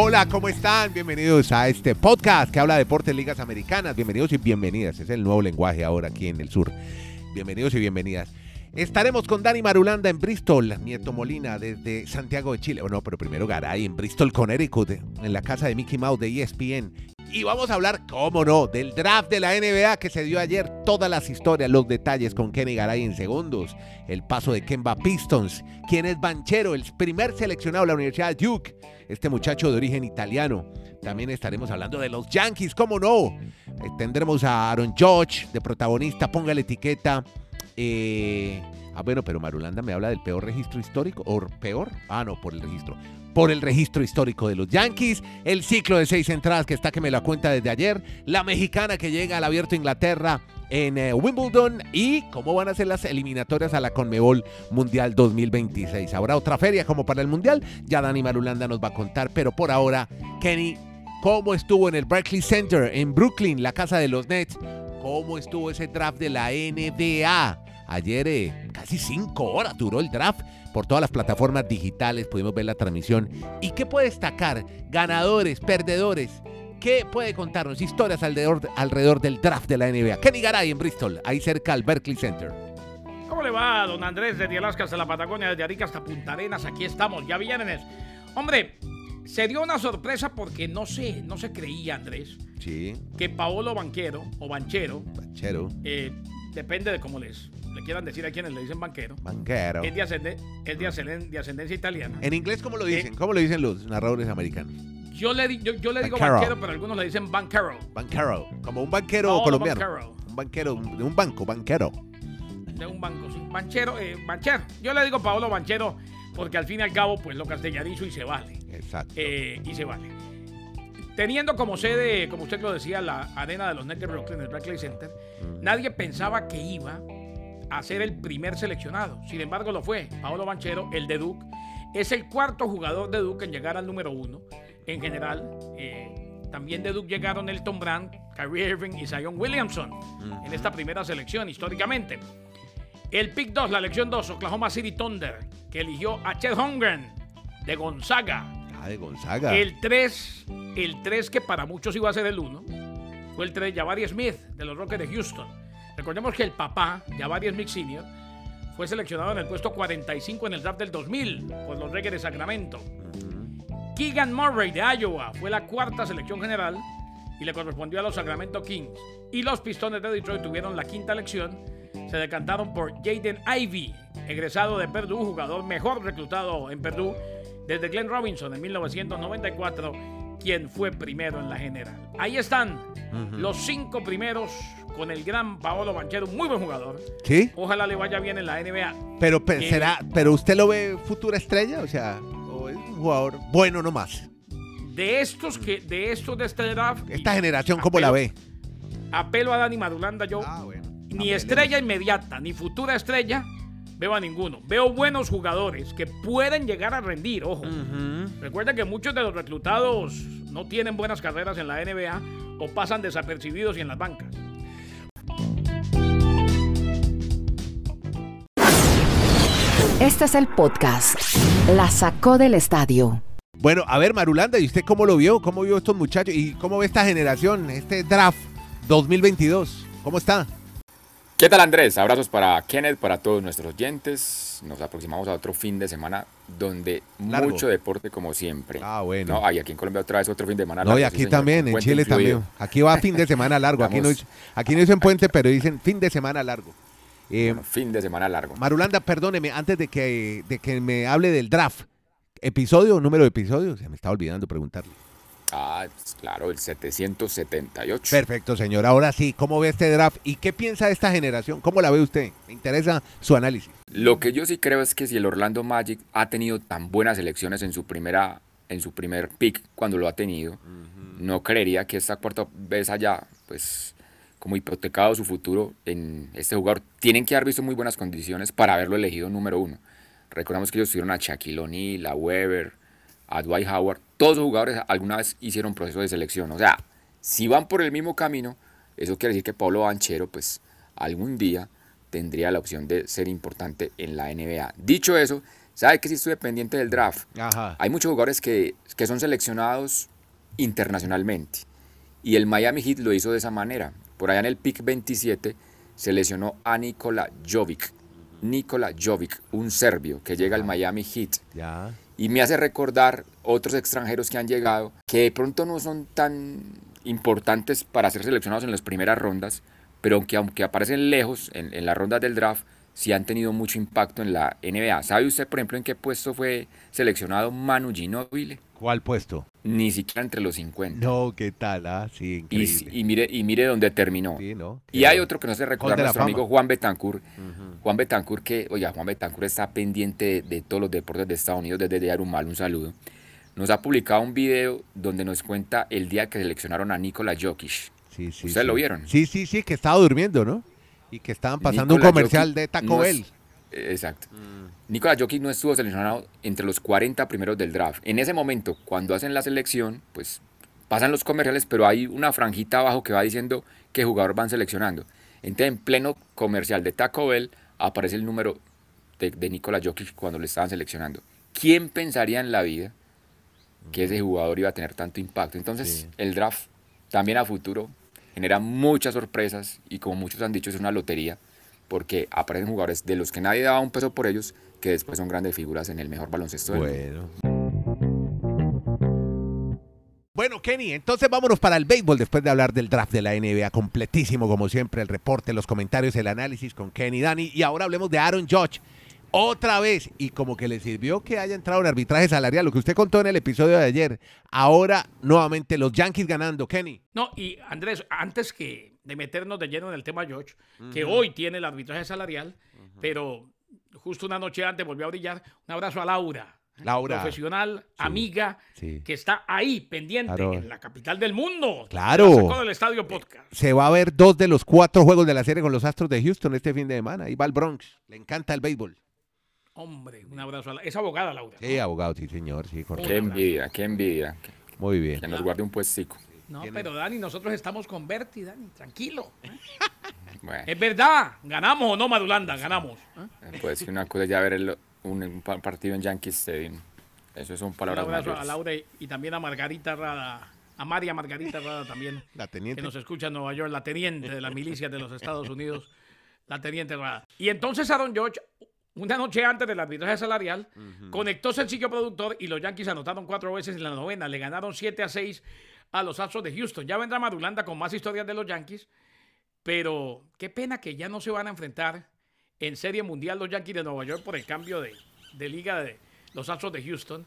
Hola, ¿cómo están? Bienvenidos a este podcast que habla de deportes ligas americanas. Bienvenidos y bienvenidas. Es el nuevo lenguaje ahora aquí en el sur. Bienvenidos y bienvenidas. Estaremos con Dani Marulanda en Bristol, Nieto Molina desde Santiago de Chile. Bueno, pero primero Garay en Bristol, Connecticut, en la casa de Mickey Mouse de ESPN. Y vamos a hablar, cómo no, del draft de la NBA que se dio ayer. Todas las historias, los detalles con Kenny Garay en segundos. El paso de Kemba Pistons. Quién es Banchero, el primer seleccionado de la Universidad Duke. Este muchacho de origen italiano. También estaremos hablando de los Yankees, cómo no. Eh, Tendremos a Aaron Judge de protagonista. Ponga la etiqueta. Eh, ah, bueno, pero Marulanda me habla del peor registro histórico. ¿O peor? Ah, no, por el registro. Por el registro histórico de los Yankees. El ciclo de seis entradas que está que me la cuenta desde ayer. La mexicana que llega al abierto Inglaterra en eh, Wimbledon. Y cómo van a ser las eliminatorias a la Conmebol Mundial 2026. Habrá otra feria como para el Mundial. Ya Dani Marulanda nos va a contar. Pero por ahora, Kenny, ¿cómo estuvo en el Barclays Center en Brooklyn, la casa de los Nets? ¿Cómo estuvo ese draft de la NBA? Ayer eh, casi cinco horas duró el draft por todas las plataformas digitales, pudimos ver la transmisión. ¿Y qué puede destacar? Ganadores, perdedores. ¿Qué puede contarnos? Historias alrededor, alrededor del draft de la NBA. Kenny Garay en Bristol, ahí cerca al Berkeley Center. ¿Cómo le va, don Andrés? Desde Alaska hasta la Patagonia, desde Arica hasta Punta Arenas, aquí estamos, ya viernes. Hombre, se dio una sorpresa porque no sé, no se creía, Andrés, Sí, que Paolo Banquero o Banchero, banchero, eh, depende de cómo les le quieran decir a quienes le dicen banquero, banquero. es de, ascende- es de ascenden- de ascendencia italiana. En inglés, ¿cómo lo dicen? ¿Cómo lo dicen los narradores americanos? Yo le, di- yo, yo le digo Banquero. banquero, pero algunos le dicen banquero. Banquero, como un banquero colombiano. Un banquero de un banco, banquero. de un banco, sí. Banchero, eh, Banchero. Yo le digo Paolo Banchero porque al fin y al cabo, pues lo castellanizo y se vale. Exacto. Eh, y se vale. Teniendo como sede, como usted lo decía, la arena de los de Brooklyn, el Barclays Center, nadie pensaba que iba a ser el primer seleccionado. Sin embargo, lo fue. Paolo Banchero, el de Duke, es el cuarto jugador de Duke en llegar al número uno. En general, eh, también de Duke llegaron Elton Brand, Kyrie Irving y Zion Williamson en esta primera selección históricamente. El pick 2, la elección 2, Oklahoma City Thunder, que eligió a Chet Holmgren de Gonzaga. Ah, de Gonzaga. El 3, el 3 que para muchos iba a ser el 1, fue el 3 Jabari Smith de los Rockets de Houston. Recordemos que el papá, Jabari Smith Sr., fue seleccionado en el puesto 45 en el draft del 2000 por los Reggae de Sacramento. Keegan Murray de Iowa fue la cuarta selección general y le correspondió a los Sacramento Kings. Y los Pistones de Detroit tuvieron la quinta elección. Se decantaron por Jaden Ivey, egresado de Purdue, jugador mejor reclutado en Purdue desde Glenn Robinson en 1994, quien fue primero en la general. Ahí están los cinco primeros con el gran Paolo Banchero, muy buen jugador. ¿Sí? Ojalá le vaya bien en la NBA. Pero, pe- será, pero usted lo ve futura estrella, o sea, o es un jugador bueno nomás. De estos que, de estos de este draft, Esta generación, ¿cómo la ve? Apelo a Dani Madulanda, yo Ah, bueno. ni estrella inmediata, ni futura estrella, veo a ninguno. Veo buenos jugadores que pueden llegar a rendir, ojo. Ujú. Recuerda que muchos de los reclutados no tienen buenas carreras en la NBA o pasan desapercibidos y en las bancas. Este es el podcast. La sacó del estadio. Bueno, a ver, Marulanda, ¿y usted cómo lo vio? ¿Cómo vio estos muchachos? ¿Y cómo ve esta generación, este draft 2022? ¿Cómo está? ¿Qué tal Andrés? Abrazos para Kenneth, para todos nuestros oyentes. Nos aproximamos a otro fin de semana donde Largo. mucho deporte como siempre. Ah, bueno. No, y aquí en Colombia otra vez otro fin de semana No, largo, y sí, aquí también, en Chile incluido. también. Aquí va fin de semana largo. Aquí no, aquí no dicen puente, pero dicen fin de semana largo. Eh, Bueno, fin de semana largo. Marulanda, perdóneme, antes de que, de que me hable del draft, episodio, número de episodio, se me estaba olvidando preguntarle. Ah, pues, claro, el 778. Perfecto, señor. Ahora sí, ¿cómo ve este draft y qué piensa de esta generación? ¿Cómo la ve usted? Me interesa su análisis. Lo que yo sí creo es que si el Orlando Magic ha tenido tan buenas elecciones en su primera en su primer pick cuando lo ha tenido, no creería que esta cuarta vez haya pues como hipotecado su futuro en este jugador. Tienen que haber visto muy buenas condiciones para haberlo elegido número uno. Recordamos que ellos tuvieron a Shaquille O'Neal, a Weber, a Dwight Howard. Todos los jugadores alguna vez hicieron proceso de selección. O sea, si van por el mismo camino, eso quiere decir que Pablo Banchero, pues algún día tendría la opción de ser importante en la NBA. Dicho eso, ¿Sabe que sí estuve pendiente del draft? Ajá. Hay muchos jugadores que, que son seleccionados internacionalmente. Y el Miami Heat lo hizo de esa manera. Por allá en el pick 27 se lesionó a Nikola Jovic. Nikola Jovic, un serbio que llega al Miami Heat. Ya. Y me hace recordar otros extranjeros que han llegado que de pronto no son tan importantes para ser seleccionados en las primeras rondas, pero aunque, aunque aparecen lejos en, en las rondas del draft, sí han tenido mucho impacto en la NBA. ¿Sabe usted, por ejemplo, en qué puesto fue seleccionado Manu Ginóbili? ¿Cuál puesto? Ni siquiera entre los 50. No, ¿qué tal? Ah, sí, Y, increíble. y mire, y mire dónde terminó. Sí, ¿no? Y hay otro que no se recuerda, nuestro fama. amigo Juan Betancourt. Juan Betancourt, que, oiga, Juan Betancourt está pendiente de, de todos los deportes de Estados Unidos desde Yarumal, un saludo. Nos ha publicado un video donde nos cuenta el día que seleccionaron a Nikola Jokic. Sí, sí, ¿Ustedes sí. lo vieron? Sí, sí, sí, que estaba durmiendo, ¿no? Y que estaban pasando Nikola un comercial Jokic de Taco Bell. Exacto. Nikola Jokic no estuvo seleccionado entre los 40 primeros del draft. En ese momento, cuando hacen la selección, pues pasan los comerciales, pero hay una franjita abajo que va diciendo qué jugador van seleccionando. Entonces, en pleno comercial de Taco Bell aparece el número de, de Nikola Jokic cuando le estaban seleccionando. ¿Quién pensaría en la vida que ese jugador iba a tener tanto impacto? Entonces, Sí. el draft también a futuro genera muchas sorpresas y como muchos han dicho es una lotería porque aparecen jugadores de los que nadie daba un peso por ellos que después son grandes figuras en el mejor baloncesto del mundo. Bueno. Bueno, Kenny, entonces vámonos para el béisbol después de hablar del draft de la NBA, completísimo como siempre, el reporte, los comentarios, el análisis con Kenny Dani. Y ahora hablemos de Aaron Judge. Otra vez, y como que le sirvió que haya entrado en arbitraje salarial, lo que usted contó en el episodio de ayer. Ahora, nuevamente, los Yankees ganando, Kenny. No, y Andrés, antes que de meternos de lleno en el tema George, que hoy tiene el arbitraje salarial, pero justo una noche antes volvió a brillar. Un abrazo a Laura. Laura. Profesional, amiga, Sí. que está ahí pendiente Claro. en la capital del mundo. Claro. La sacó del estadio podcast. Se va a ver dos de los cuatro juegos de la serie con los Astros de Houston este fin de semana. Ahí va el Bronx. Le encanta el béisbol. Hombre, un abrazo a la, es abogada Laura. Sí, abogado, sí, señor. Sí. Qué envidia, qué envidia. Muy bien. que nos guarde un puestico. No, pero Dani, nosotros estamos con Berti, Dani, tranquilo. ¿eh? Bueno, Es verdad, ganamos o no, Madulanda, ganamos. ¿eh? pues una cosa es ya ver el- un, un pa- partido en Yankee Stadium. Eso son Un palabras abrazo a. Laura y- y también a Margarita Rada, a María Margarita Rada también, La que teniente. nos escucha en Nueva York, la teniente de las milicias de los Estados Unidos, la teniente Rada. Y entonces Aaron George, una noche antes del arbitraje salarial, conectó sencillo productor y los Yankees anotaron cuatro veces en la novena, le ganaron 7 a 6 a los Astros de Houston. Ya vendrá Madulanda con más historias de los Yankees, pero qué pena que ya no se van a enfrentar en Serie Mundial los Yankees de Nueva York por el cambio de, de liga de los Astros de Houston.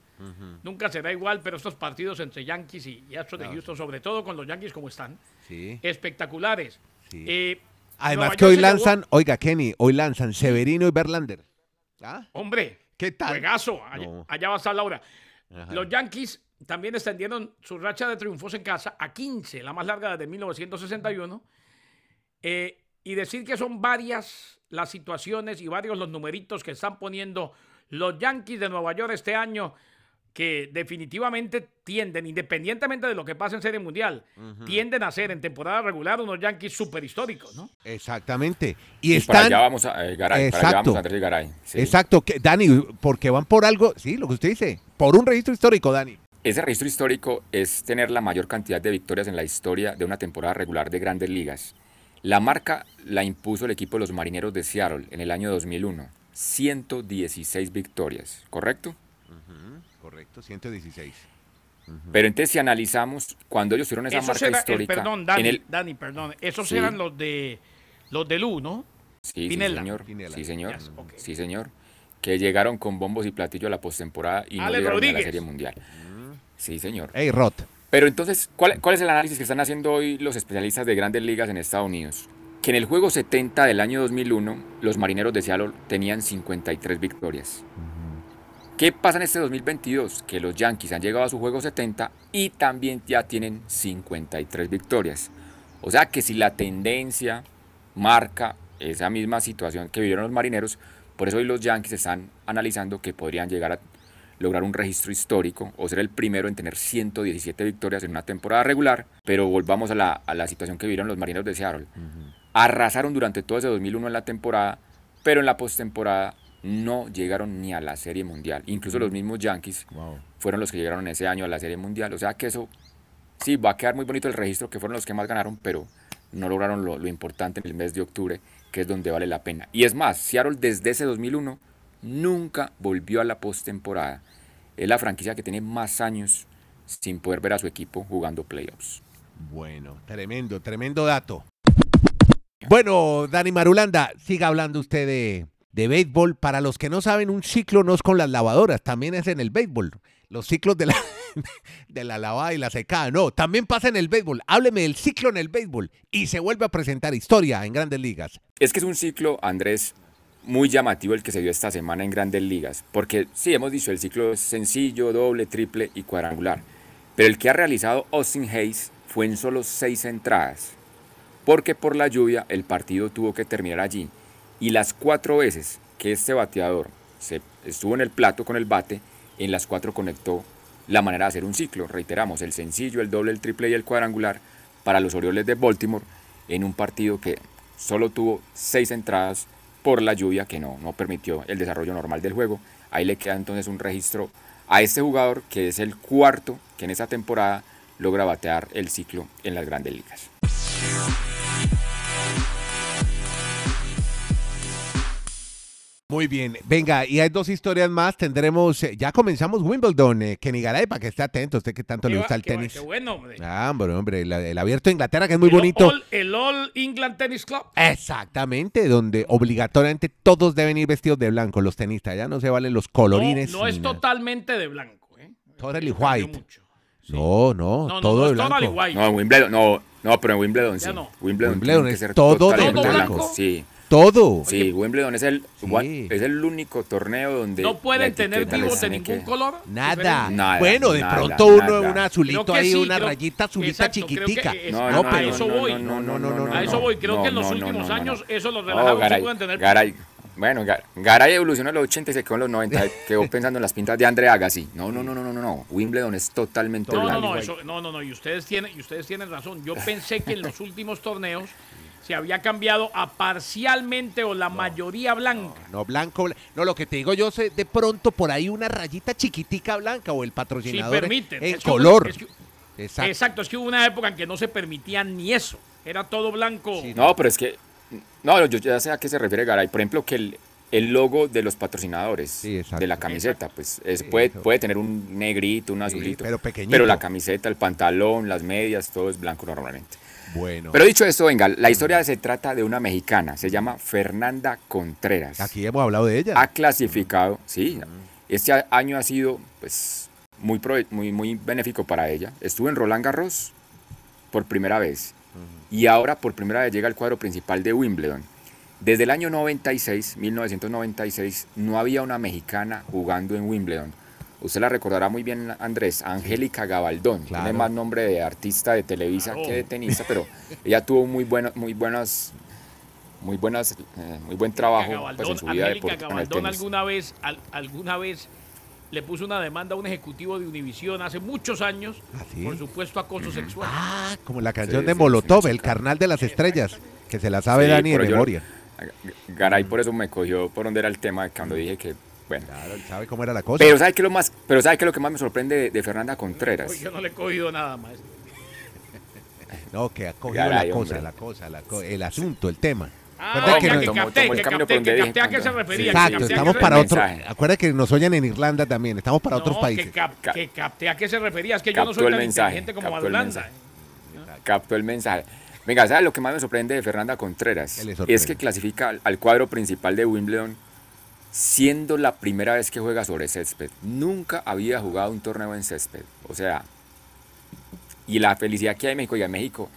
Nunca será igual, pero estos partidos entre Yankees y, y Astros de Houston, sobre todo con los Yankees como están, Sí. espectaculares. Sí. Eh, Además que hoy llevó- lanzan, oiga, Kenny, hoy lanzan Severino y Verlander. ¿Ah? Hombre, ¿Qué tal? juegazo. Allá, No. allá va a estar Laura. Ajá. Los Yankees también extendieron su racha de triunfos en casa a 15, la más larga desde 1961. Eh, y decir que son varias las situaciones y varios los numeritos que están poniendo los Yankees de Nueva York este año que definitivamente tienden, independientemente de lo que pase en Serie Mundial, tienden a ser en temporada regular unos Yankees super históricos, ¿no? Exactamente. Y Y para están. allá vamos a eh, Garay, para allá Exacto. vamos a Andrés Garay. sí. Exacto. que- Dani, porque van por algo. Sí, lo que usted dice. Por un registro histórico, Dani. Ese registro histórico es tener la mayor cantidad de victorias en la historia de una temporada regular de grandes ligas. La marca la impuso el equipo de los Marineros de Seattle en el año 2001. 116 victorias, ¿correcto? Correcto, 116. Pero entonces si analizamos, cuando ellos tuvieron esa Esos marca eh, histórica... perdón, Dani, en el, Dani, perdón. Esos Sí. eran los de los de Lu, ¿no? Sí, señor. Pinela. Sí, señor. Yes. Sí, señor. Que llegaron con bombos y platillos a la postemporada y no llegaron a la. Serie Mundial. Sí, señor. Hey, Roth. Pero entonces, ¿cuál, cuál es el análisis que están haciendo hoy los especialistas de grandes ligas en Estados Unidos? Que en el juego 70 del año 2001, los marineros de Seattle tenían 53 victorias. ¿Qué pasa en este 2022? Que los Yankees han llegado a su juego 70 y también ya tienen 53 victorias. O sea que si la tendencia marca esa misma situación que vivieron los marineros, por eso hoy los Yankees están analizando que podrían llegar a lograr un registro histórico o ser el primero en tener 117 victorias en una temporada regular, pero volvamos a la, a la situación que vivieron los marineros de Seattle. Arrasaron durante todo ese 2001 en la temporada, pero en la postemporada no llegaron ni a la Serie Mundial. Incluso los mismos Yankees Wow. fueron los que llegaron ese año a la Serie Mundial. O sea que eso, sí, va a quedar muy bonito el registro, que fueron los que más ganaron, pero no lograron lo, lo importante en el mes de octubre, que es donde vale la pena. Y es más, Seattle desde ese 2001 nunca volvió a la postemporada. Es la franquicia que tiene más años sin poder ver a su equipo jugando playoffs. Bueno, tremendo, tremendo dato. Bueno, Dani Marulanda, siga hablando usted de, de béisbol. Para los que no saben, un ciclo no es con las lavadoras, también es en el béisbol. Los ciclos de la, de la lavada y la secada, no, también pasa en el béisbol. Hábleme del ciclo en el béisbol y se vuelve a presentar historia en grandes ligas. Es que es un ciclo, Andrés, muy llamativo el que se dio esta semana en grandes ligas, porque sí, hemos dicho, el ciclo es sencillo, doble, triple y cuadrangular, pero el que ha realizado Austin Hayes fue en solo seis entradas, porque por la lluvia el partido tuvo que terminar allí, y las cuatro veces que este bateador se estuvo en el plato con el bate, en las cuatro conectó la manera de hacer un ciclo, reiteramos, el sencillo, el doble, el triple y el cuadrangular para los Orioles de Baltimore en un partido que solo tuvo seis entradas por la lluvia que no, no permitió el desarrollo normal del juego. Ahí le queda entonces un registro a este jugador que es el cuarto que en esa temporada logra batear el ciclo en las grandes ligas. Muy bien, venga, y hay dos historias más. Tendremos, eh, ya comenzamos Wimbledon, eh, Kenny Garay, para que esté atento, usted que tanto le gusta va- el qué va- tenis. Qué bueno, hombre. Ah, hombre, hombre, el abierto de Inglaterra, que es muy El bonito. All- el All England Tennis Club. Exactamente, donde obligatoriamente todos deben ir vestidos de blanco, los tenistas, ya no se valen los colorines. No, es nada. totalmente de blanco. ¿eh? Totally white. mucho. Sí. No, no, No, no, todo no de blanco. totally white. No, Wimbledon, no, no, pero en Wimbledon Ya sí. no. Wimbledon, Wimbledon tiene que es ser todo de totalmente blanco. Sí, Todo. sí, Wimbledon es el, Sí. es el único torneo donde No pueden tener dibujos de ningún que- color. Nada. Nada, bueno, de nada, pronto uno, un azulito ahí, sí, una creo- rayita azulita exacto, chiquitica. es- No, a no, pero eso no, voy. no, no, no, no, A eso no, voy. Creo no, que en los no, no, últimos no, no. años eso los No, relajados sí Garay, pueden tener. Garay, bueno, Ga- Garay evolucionó en los 80 y se quedó en los 90. quedó pensando en las pintas de André Agassi. No, no, no, no, no, no, no. Wimbledon es totalmente No, no, blanco. no, eso, no, no, no, y ustedes tienen, y ustedes tienen razón. Yo pensé que en los últimos torneos se había cambiado a parcialmente o la mayoría blanca. No, blanco. bla- No, lo que te digo yo sé de pronto por ahí una rayita chiquitica blanca o el Si patrocinador en- permiten. en Es que color. es que- Exacto. exacto, es que hubo una época en que no se permitía ni eso. Era todo blanco. Sí, No, pero es que. No, yo ya sé a qué se refiere Garay. Por ejemplo, que el, el logo de los patrocinadores Sí, de la camiseta, pues es, Sí, puede, eso. puede tener un negrito, un azulito. pero pequeñito. Pero la camiseta, el pantalón, las medias, todo es blanco normalmente. Bueno, Pero dicho esto, venga, la historia se trata de una mexicana, se llama Fernanda Contreras. aquí hemos hablado de ella. ha clasificado, sí. Este año ha sido pues muy, prove- muy, muy benéfico para ella. Estuvo en Roland Garros por primera vez y ahora por primera vez llega al cuadro principal de Wimbledon. Desde el año 96, 1996, no había una mexicana jugando en Wimbledon. Usted la recordará muy bien, Andrés, Angélica Gabaldón. Claro. Tiene más nombre de artista de Televisa Claro. que de tenista, pero ella tuvo muy, bueno, muy buenas, muy buenas, eh, muy buen trabajo pues, Gabaldón, en su vida Angélica deportiva con el Gabaldón alguna vez, al- alguna vez le puso una demanda a un ejecutivo de Univisión hace muchos años ¿Ah, sí? por supuesto acoso sexual. Ah, como la canción Sí, de sí, Molotov, sí, el carnal de las estrellas, que se la sabe Sí, Dani de pero yo- memoria. Garay por eso me cogió por donde era el tema cuando dije que, bueno. Claro, él sabe cómo era la cosa. Pero ¿sabe qué es lo más, pero ¿sabe qué es lo que más me sorprende de, de Fernanda Contreras? Yo no le he cogido nada más. No, que ha cogido Caray, la cosa, hombre. la cosa, la co- el asunto, el tema. Ah, que que, no- tomó- capté, que que a qué se refería. Exacto, estamos para otro. Acuérdate que nos oyen en Irlanda también, estamos para otros países. Que, cap- que capté a qué se refería. Es que yo no Captó soy el tan mensaje, inteligente como captó el Madulanda. mensaje. Captó el mensaje. Venga, ¿sabe lo que más me sorprende de Fernanda Contreras? Es que clasifica al, al cuadro principal de Wimbledon siendo la primera vez que juega sobre césped. Nunca había jugado un torneo en césped. O sea, y la felicidad que hay en México y en México,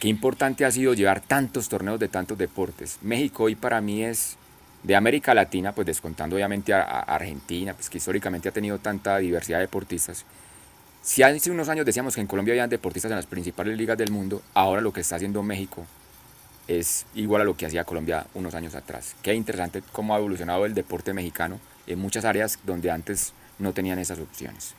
qué importante ha sido llevar tantos torneos de tantos deportes. México hoy para mí es de América Latina, pues descontando obviamente a, Argentina, pues que históricamente ha tenido tanta diversidad de deportistas. Si hace unos años decíamos que en Colombia habían deportistas en las principales ligas del mundo, ahora lo que está haciendo México es igual a lo que hacía Colombia unos años atrás. Qué interesante cómo ha evolucionado el deporte mexicano en muchas áreas donde antes no tenían esas opciones.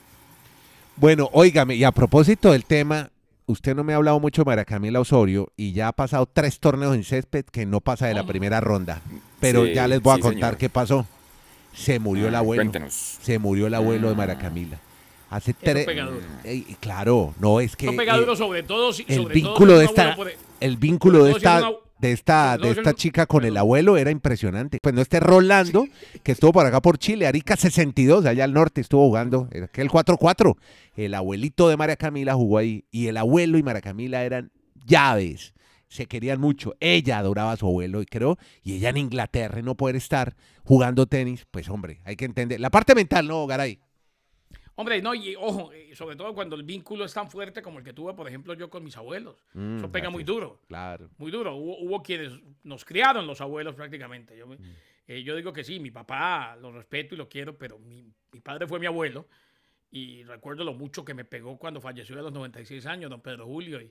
Bueno, óigame, y a propósito del tema, usted no me ha hablado mucho de María Camila Osorio y ya ha pasado tres torneos en césped que no pasa de la primera ronda. Pero Sí, ya les voy a sí, contar señor. qué pasó. Se murió el Ah, abuelo. Cuéntenos. Se murió el abuelo de María Camila. Hace tres. Ey, claro, no es que. Eh, sobre todo si el sobre todo vínculo si de esta puede- el vínculo de todo esta una- de esta todo de esta es- chica con el abuelo era impresionante. Pues no este Rolando que estuvo por acá por Chile Arica 62 allá al norte estuvo jugando era aquel 4-4 el abuelito de María Camila jugó ahí y el abuelo y María Camila eran llaves se querían mucho. Ella adoraba a su abuelo y creo y ella en Inglaterra y no poder estar jugando tenis pues hombre hay que entender. La parte mental no Garay Hombre, no, y ojo, eh, sobre todo cuando el vínculo es tan fuerte como el que tuve, por ejemplo, yo con mis abuelos. Mm, Eso pega muy duro. claro Muy duro. Hubo, hubo quienes nos criaron los abuelos prácticamente. Yo, Mm. eh, yo digo que sí, mi papá lo respeto y lo quiero, pero mi, mi padre fue mi abuelo. Y recuerdo lo mucho que me pegó cuando falleció a los 96 años, don Pedro Julio. Y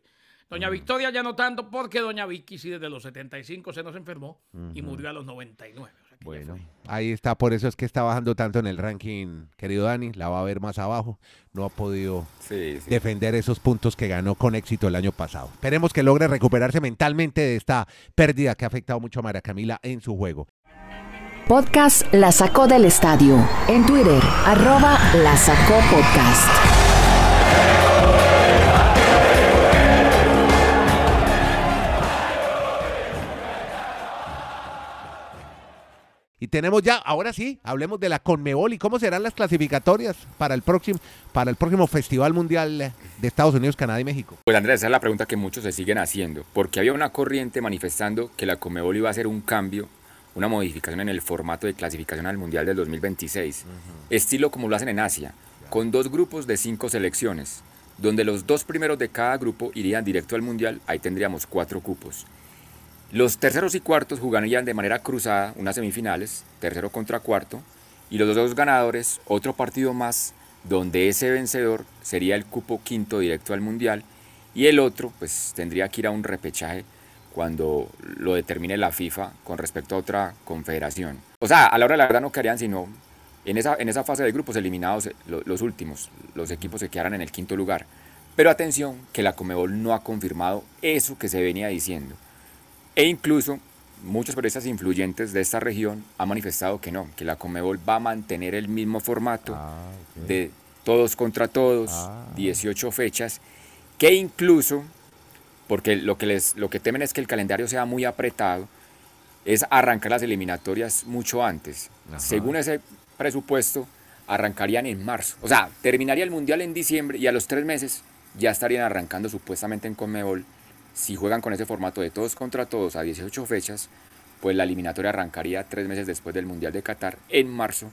doña Victoria ya no tanto, porque doña Vicky sí desde los 75 se nos enfermó y murió a los 99. Bueno, ahí está, por eso es que está bajando tanto en el ranking, querido Dani, la va a ver más abajo, no ha podido Sí, sí. defender esos puntos que ganó con éxito el año pasado. Esperemos que logre recuperarse mentalmente de esta pérdida que ha afectado mucho a María Camila en su juego. Podcast La Sacó del Estadio. En Twitter, arroba La Sacó Podcast. Y tenemos ya, ahora sí, hablemos de la Conmebol y cómo serán las clasificatorias para el próximo, para el próximo Festival Mundial de Estados Unidos, Canadá y México. Pues Andrés, esa es la pregunta que muchos se siguen haciendo, porque había una corriente manifestando que la Comebol iba a hacer un cambio, una modificación en el formato de clasificación al Mundial del 2026, estilo como lo hacen en Asia, con dos grupos de cinco selecciones, donde los dos primeros de cada grupo irían directo al Mundial, ahí tendríamos cuatro cupos. Los terceros y cuartos jugarían de manera cruzada unas semifinales, tercero contra cuarto, y los dos ganadores otro partido más, donde ese vencedor sería el cupo quinto directo al Mundial, y el otro pues tendría que ir a un repechaje cuando lo determine la FIFA con respecto a otra confederación. O sea, a la hora de la verdad no quedarían sino en esa, en esa fase de grupos eliminados eh, lo- los últimos, los equipos se quedaran en el quinto lugar. Pero atención, que la Comebol no ha confirmado eso que se venía diciendo. E incluso muchos periodistas influyentes de esta región han manifestado que no, que la Comebol va a mantener el mismo formato de todos contra todos, Ah. 18 fechas, que incluso, porque lo que, les, lo que temen es que el calendario sea muy apretado, es arrancar las eliminatorias mucho antes. Ajá. Según ese presupuesto, arrancarían en marzo. O sea, terminaría el Mundial en diciembre y a los tres meses ya estarían arrancando supuestamente en Conmebol. Si juegan con ese formato de todos contra todos a 18 fechas, pues la eliminatoria arrancaría tres meses después del Mundial de Qatar, en marzo.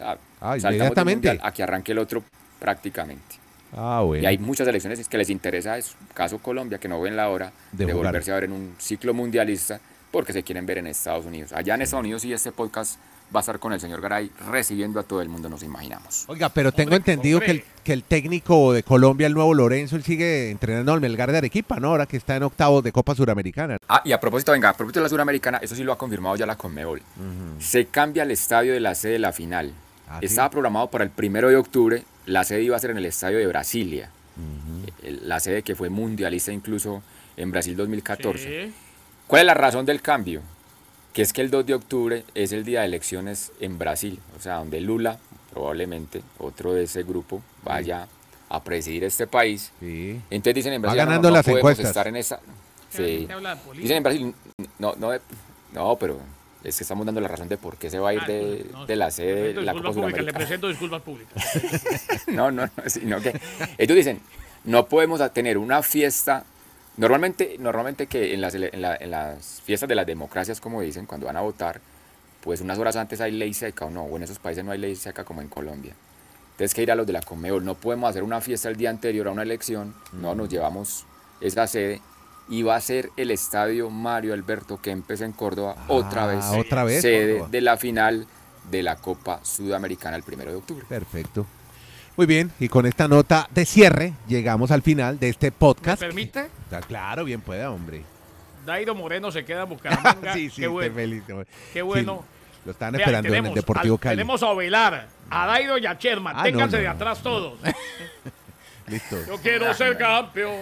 Ah, Ah, inmediatamente. A que arranque el otro prácticamente. Ah, bueno. Y hay muchas elecciones que les interesa eso. Caso Colombia, que no ven la hora De de, volverse a ver en un ciclo mundialista porque se quieren ver en Estados Unidos. Allá en Estados Unidos sí este podcast va a estar con el señor Garay recibiendo a todo el mundo, nos imaginamos. Oiga, pero tengo Hombre, entendido que el, hombre. que el técnico de Colombia, el nuevo Lorenzo, él sigue entrenando al Melgar de Arequipa, ¿no? Ahora que está en octavos de Copa Suramericana. Ah, y a propósito, venga, a propósito de la Suramericana, eso sí lo ha confirmado ya la Conmebol. Se cambia el estadio de la sede de la final. Ah, ¿sí? Estaba programado para el primero de octubre, la sede iba a ser en el estadio de Brasilia. El- La sede que fue mundialista incluso en Brasil 2014. Sí. ¿Cuál es la razón del cambio? Que es que el 2 de octubre es el día de elecciones en Brasil, o sea, donde Lula, probablemente otro de ese grupo, vaya a presidir este país. Sí. Entonces dicen en Brasil, "Ah, no, ganando no las podemos encuestas. estar en esa... Sí. Dicen en Brasil, no, no, no, pero es que estamos dando la razón de por qué se va a ir Ah, de, no, de la sede de la Copa públicas, Le presento disculpas públicas. No, no, no, sino que ellos dicen, no podemos tener una fiesta, normalmente, normalmente que en las, ele- en, la- en las fiestas de las democracias, como dicen, cuando van a votar, pues unas horas antes hay ley seca o no, o en esos países no hay ley seca como en Colombia. Entonces que ir a los de la Conmebol, no podemos hacer una fiesta el día anterior a una elección, no nos llevamos esa sede y va a ser el estadio Mario Alberto Kempes en Córdoba otra Ah, vez, otra vez, sede Córdoba. de la final de la Copa Sudamericana el primero de octubre. Perfecto. Muy bien, y con esta nota de cierre llegamos al final de este ¿Me podcast. permite? Ah, Claro, bien pueda, hombre. Dairo Moreno se queda en Bucaramanga. sí, sí, Qué bueno. feliz. Qué bueno. Sí, lo están Vean, esperando en el Deportivo al- Cali. Tenemos a Ovelar, a Dairo y a Sherman. Ah, Ténganse no, de no. atrás todos. Listo. Yo quiero ser campeón,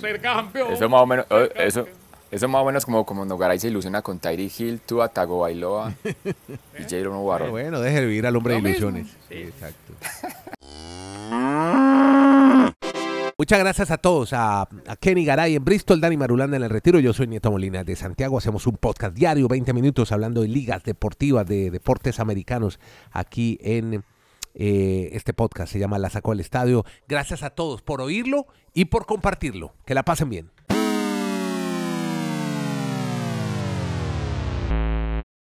ser campeón. Eso más o menos, eh, ser eso. Eso más o menos como, como Nogaray se ilusiona con Tyree Hill, Tua Tagovailoa y Pero Warren. bueno, deje de vivir al hombre Lo de ilusiones. sí. Exacto. Muchas gracias a todos, a, Kenny Garay en Bristol, Dani Marulanda en el Retiro, yo soy Nieto Molina de Santiago, hacemos un podcast diario, 20 minutos hablando de ligas deportivas, de deportes americanos aquí en eh, este podcast, se llama La Sacó al Estadio. Gracias a todos por oírlo y por compartirlo, que la pasen bien.